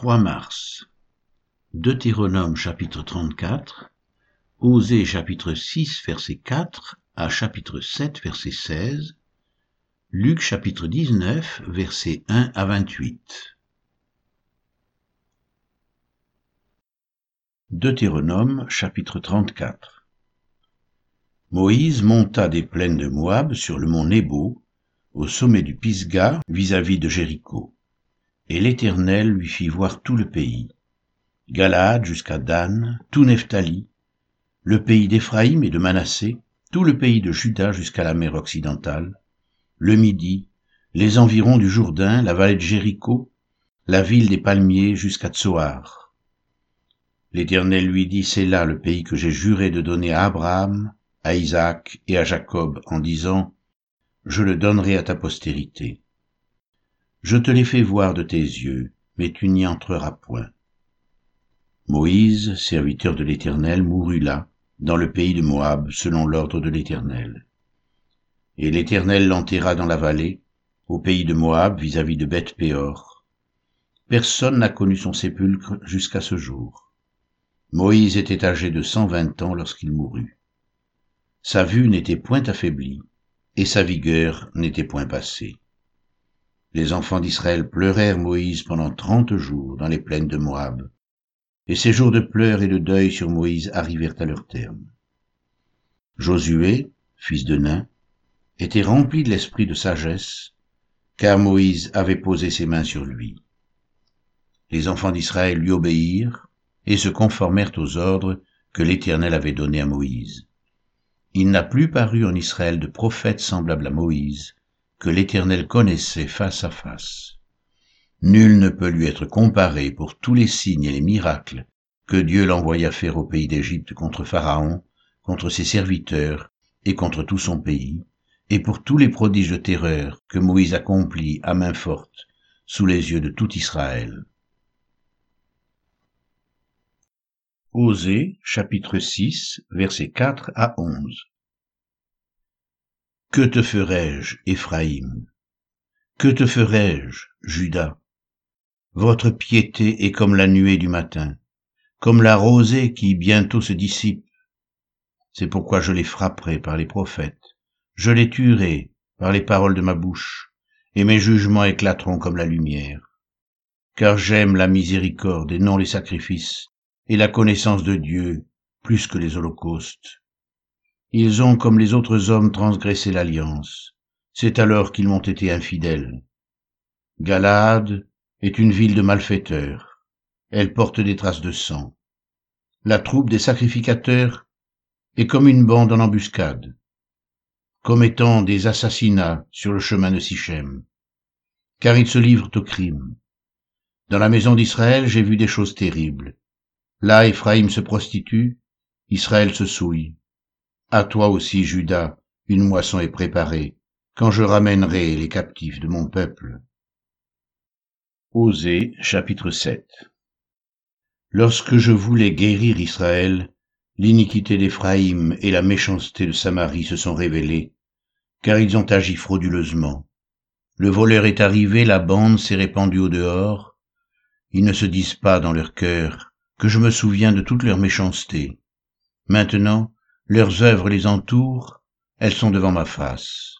3 mars. Deutéronome chapitre 34, Osée chapitre 6 verset 4 à chapitre 7 verset 16, Luc chapitre 19 verset 1 à 28. Deutéronome chapitre 34 Moïse monta des plaines de Moab sur le mont Nebo, au sommet du Pisga vis-à-vis de Jéricho. Et l'Éternel lui fit voir tout le pays, Galaad jusqu'à Dan, tout Nephtali, le pays d'Éphraïm et de Manassé, tout le pays de Juda jusqu'à la mer occidentale, le Midi, les environs du Jourdain, la vallée de Jéricho, la ville des palmiers jusqu'à Tsoar. L'Éternel lui dit, c'est là le pays que j'ai juré de donner à Abraham, à Isaac et à Jacob, en disant, je le donnerai à ta postérité. Je te l'ai fait voir de tes yeux, mais tu n'y entreras point. Moïse, serviteur de l'Éternel, mourut là, dans le pays de Moab, selon l'ordre de l'Éternel. Et l'Éternel l'enterra dans la vallée, au pays de Moab, vis-à-vis de Beth-Péor. Personne n'a connu son sépulcre jusqu'à ce jour. Moïse était âgé de cent vingt ans lorsqu'il mourut. Sa vue n'était point affaiblie, et sa vigueur n'était point passée. Les enfants d'Israël pleurèrent Moïse pendant trente jours dans les plaines de Moab, et ces jours de pleurs et de deuil sur Moïse arrivèrent à leur terme. Josué, fils de Nain, était rempli de l'esprit de sagesse, car Moïse avait posé ses mains sur lui. Les enfants d'Israël lui obéirent et se conformèrent aux ordres que l'Éternel avait donnés à Moïse. Il n'a plus paru en Israël de prophète semblable à Moïse, que l'Éternel connaissait face à face. Nul ne peut lui être comparé pour tous les signes et les miracles que Dieu l'envoya faire au pays d'Égypte contre Pharaon, contre ses serviteurs et contre tout son pays, et pour tous les prodiges de terreur que Moïse accomplit à main forte sous les yeux de tout Israël. Osée chapitre 6 versets 4 à 11 que te ferai-je, Éphraïm? Que te ferai-je, Judas Votre piété est comme la nuée du matin, comme la rosée qui bientôt se dissipe. C'est pourquoi je les frapperai par les prophètes, je les tuerai par les paroles de ma bouche, et mes jugements éclateront comme la lumière. Car j'aime la miséricorde et non les sacrifices, et la connaissance de Dieu plus que les holocaustes. Ils ont, comme les autres hommes, transgressé l'alliance. C'est alors qu'ils m'ont été infidèles. Galaad est une ville de malfaiteurs. Elle porte des traces de sang. La troupe des sacrificateurs est comme une bande en embuscade, commettant des assassinats sur le chemin de Sichem, car ils se livrent au crime. Dans la maison d'Israël, j'ai vu des choses terribles. Là, Éphraïm se prostitue, Israël se souille. À toi aussi, Judas, une moisson est préparée, quand je ramènerai les captifs de mon peuple. Osée chapitre 7 Lorsque je voulais guérir Israël, l'iniquité d'Éphraïm et la méchanceté de Samarie se sont révélées, car ils ont agi frauduleusement. Le voleur est arrivé, la bande s'est répandue au dehors. Ils ne se disent pas dans leur cœur que je me souviens de toute leur méchanceté. Maintenant, leurs œuvres les entourent, elles sont devant ma face.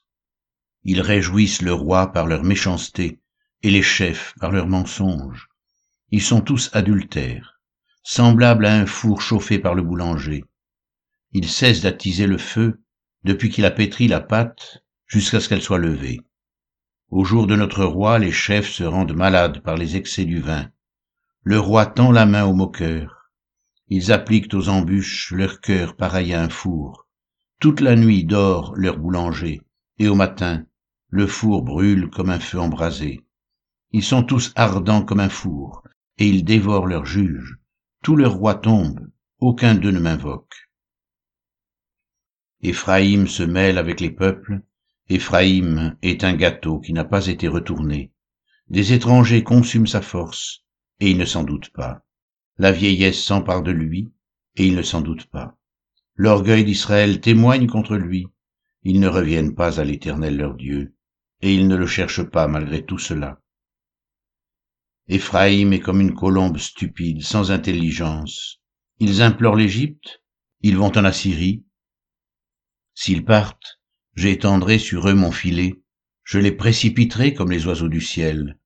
Ils réjouissent le roi par leur méchanceté et les chefs par leurs mensonges. Ils sont tous adultères, semblables à un four chauffé par le boulanger. Ils cessent d'attiser le feu depuis qu'il a pétri la pâte jusqu'à ce qu'elle soit levée. Au jour de notre roi, les chefs se rendent malades par les excès du vin. Le roi tend la main aux moqueurs ils appliquent aux embûches leur cœur pareil à un four. Toute la nuit dort leur boulanger, et au matin, le four brûle comme un feu embrasé. Ils sont tous ardents comme un four, et ils dévorent leurs juges. Tous leurs rois tombent, aucun d'eux ne m'invoque. Éphraïm se mêle avec les peuples, Éphraïm est un gâteau qui n'a pas été retourné. Des étrangers consument sa force, et ils ne s'en doutent pas. La vieillesse s'empare de lui, et il ne s'en doute pas. L'orgueil d'Israël témoigne contre lui. Ils ne reviennent pas à l'Éternel leur Dieu, et ils ne le cherchent pas malgré tout cela. Éphraïm est comme une colombe stupide, sans intelligence. Ils implorent l'Égypte, ils vont en Assyrie. S'ils partent, j'étendrai sur eux mon filet, je les précipiterai comme les oiseaux du ciel.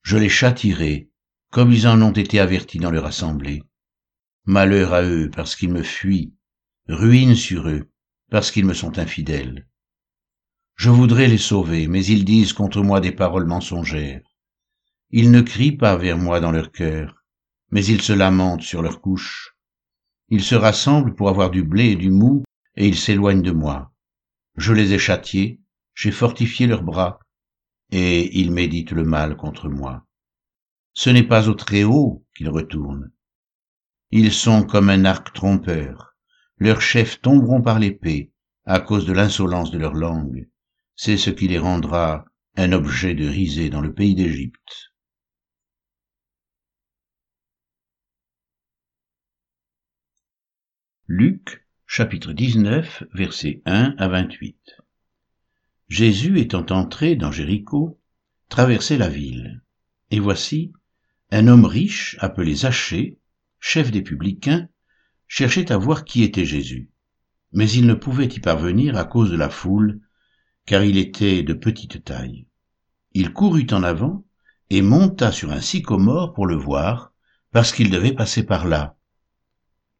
Je les châtirai, comme ils en ont été avertis dans leur assemblée. Malheur à eux parce qu'ils me fuient, ruine sur eux parce qu'ils me sont infidèles. Je voudrais les sauver, mais ils disent contre moi des paroles mensongères. Ils ne crient pas vers moi dans leur cœur, mais ils se lamentent sur leur couche. Ils se rassemblent pour avoir du blé et du mou, et ils s'éloignent de moi. Je les ai châtiés, j'ai fortifié leurs bras, et ils méditent le mal contre moi. Ce n'est pas au Très-Haut qu'ils retournent. Ils sont comme un arc trompeur. Leurs chefs tomberont par l'épée à cause de l'insolence de leur langue c'est ce qui les rendra un objet de risée dans le pays d'Égypte. Luc chapitre 19 versets 1 à 28 Jésus étant entré dans Jéricho, traversait la ville. Et voici, un homme riche appelé Zachée, chef des publicains, cherchait à voir qui était Jésus. Mais il ne pouvait y parvenir à cause de la foule, car il était de petite taille. Il courut en avant et monta sur un sycomore pour le voir, parce qu'il devait passer par là.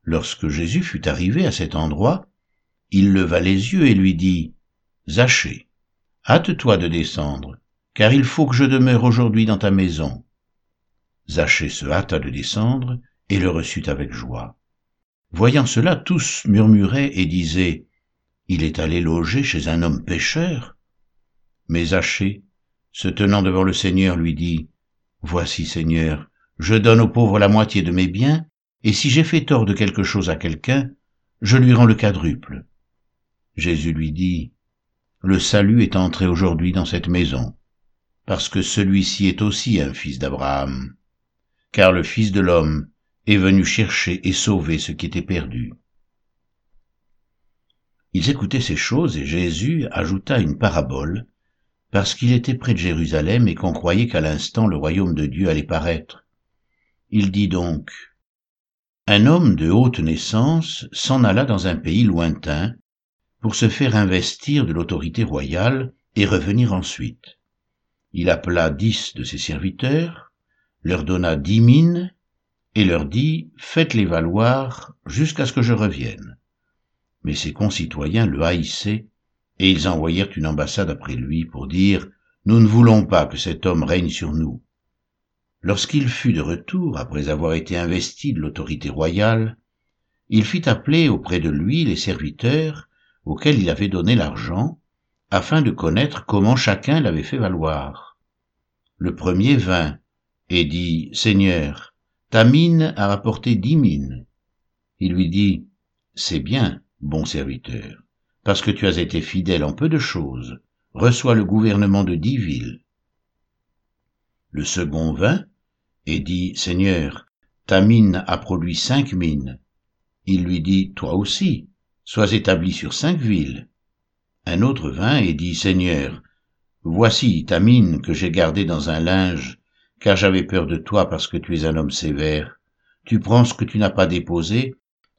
Lorsque Jésus fut arrivé à cet endroit, il leva les yeux et lui dit, Zachée, hâte-toi de descendre, car il faut que je demeure aujourd'hui dans ta maison. Zachée se hâta de descendre et le reçut avec joie. Voyant cela, tous murmuraient et disaient, il est allé loger chez un homme pécheur. Mais Zachée, se tenant devant le Seigneur, lui dit, Voici, Seigneur, je donne aux pauvres la moitié de mes biens, et si j'ai fait tort de quelque chose à quelqu'un, je lui rends le quadruple. Jésus lui dit, Le salut est entré aujourd'hui dans cette maison, parce que celui-ci est aussi un fils d'Abraham, car le Fils de l'homme est venu chercher et sauver ce qui était perdu. Ils écoutaient ces choses et Jésus ajouta une parabole, parce qu'il était près de Jérusalem et qu'on croyait qu'à l'instant le royaume de Dieu allait paraître. Il dit donc, Un homme de haute naissance s'en alla dans un pays lointain pour se faire investir de l'autorité royale et revenir ensuite. Il appela dix de ses serviteurs, leur donna dix mines, et leur dit, Faites-les valoir jusqu'à ce que je revienne mais ses concitoyens le haïssaient, et ils envoyèrent une ambassade après lui pour dire Nous ne voulons pas que cet homme règne sur nous. Lorsqu'il fut de retour, après avoir été investi de l'autorité royale, il fit appeler auprès de lui les serviteurs auxquels il avait donné l'argent, afin de connaître comment chacun l'avait fait valoir. Le premier vint et dit, Seigneur, ta mine a rapporté dix mines. Il lui dit, C'est bien, bon serviteur, parce que tu as été fidèle en peu de choses, reçois le gouvernement de dix villes. Le second vint et dit, Seigneur, ta mine a produit cinq mines. Il lui dit, Toi aussi, sois établi sur cinq villes. Un autre vint et dit, Seigneur, voici ta mine que j'ai gardée dans un linge, car j'avais peur de toi parce que tu es un homme sévère. Tu prends ce que tu n'as pas déposé,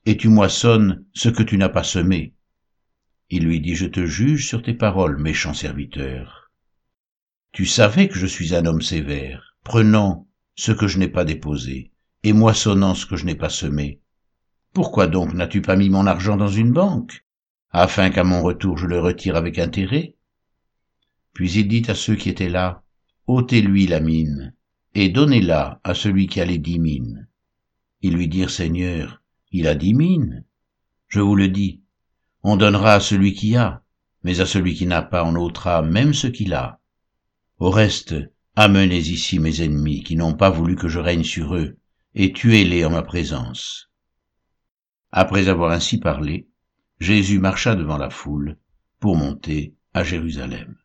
et tu moissonnes ce que tu n'as pas semé. Il lui dit, Je te juge sur tes paroles, méchant serviteur. Tu savais que je suis un homme sévère, prenant ce que je n'ai pas déposé, et moissonnant ce que je n'ai pas semé. Pourquoi donc n'as-tu pas mis mon argent dans une banque, afin qu'à mon retour je le retire avec intérêt? Puis il dit à ceux qui étaient là, ôtez-lui la mine, et donnez-la à celui qui a les dix mines. Ils lui dirent, Seigneur, il a dix mines. Je vous le dis, on donnera à celui qui a, mais à celui qui n'a pas on ôtera même ce qu'il a. Au reste, amenez ici mes ennemis qui n'ont pas voulu que je règne sur eux, et tuez-les en ma présence. Après avoir ainsi parlé, Jésus marcha devant la foule pour monter à Jérusalem.